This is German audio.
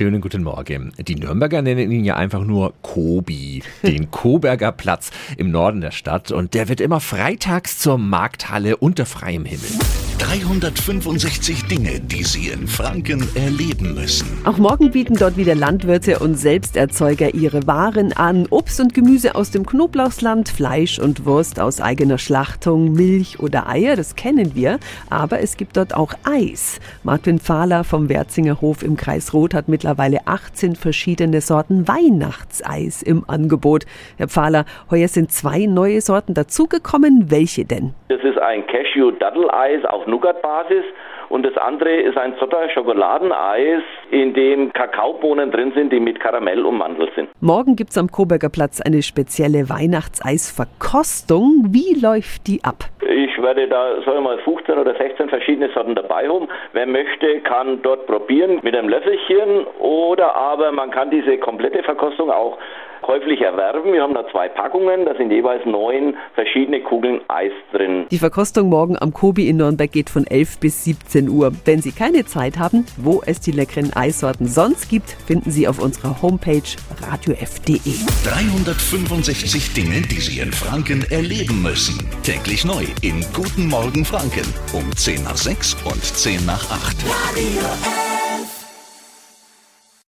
Schönen guten Morgen. Die Nürnberger nennen ihn ja einfach nur Kobi, den Koberger Platz im Norden der Stadt. Und der wird immer freitags zur Markthalle unter freiem Himmel. 365 Dinge, die Sie in Franken erleben müssen. Auch morgen bieten dort wieder Landwirte und Selbsterzeuger ihre Waren an. Obst und Gemüse aus dem Knoblauchsland, Fleisch und Wurst aus eigener Schlachtung, Milch oder Eier, das kennen wir. Aber es gibt dort auch Eis. Martin Fahler vom Werzinger Hof im Kreis Roth hat mittlerweile 18 verschiedene Sorten Weihnachtseis im Angebot. Herr Pfahler, heuer sind zwei neue Sorten dazugekommen. Welche denn? Das ist ein Cashew-Daddel-Eis auf Nougat-Basis und das andere ist ein Zotter-Schokoladeneis, in dem Kakaobohnen drin sind, die mit Karamell ummantelt sind. Morgen gibt es am Koberger Platz eine spezielle Weihnachtseisverkostung. Wie läuft die ab? Ich werde da, sagen wir mal, 15 oder 16 verschiedene Sorten dabei haben. Wer möchte, kann dort probieren mit einem Löffelchen oder aber man kann diese komplette Verkostung auch käuflich erwerben. Wir haben da zwei Packungen, da sind jeweils neun verschiedene Kugeln Eis drin. Die Verkostung morgen am Kobi in Nürnberg geht von 11 bis 17 Uhr. Wenn Sie keine Zeit haben, wo es die leckeren Eissorten sonst gibt, finden Sie auf unserer Homepage radiof.de. 365 Dinge, die Sie in Franken erleben müssen. Täglich neu in Guten Morgen Franken um 10 nach 6 und 10 nach 8. Radio F.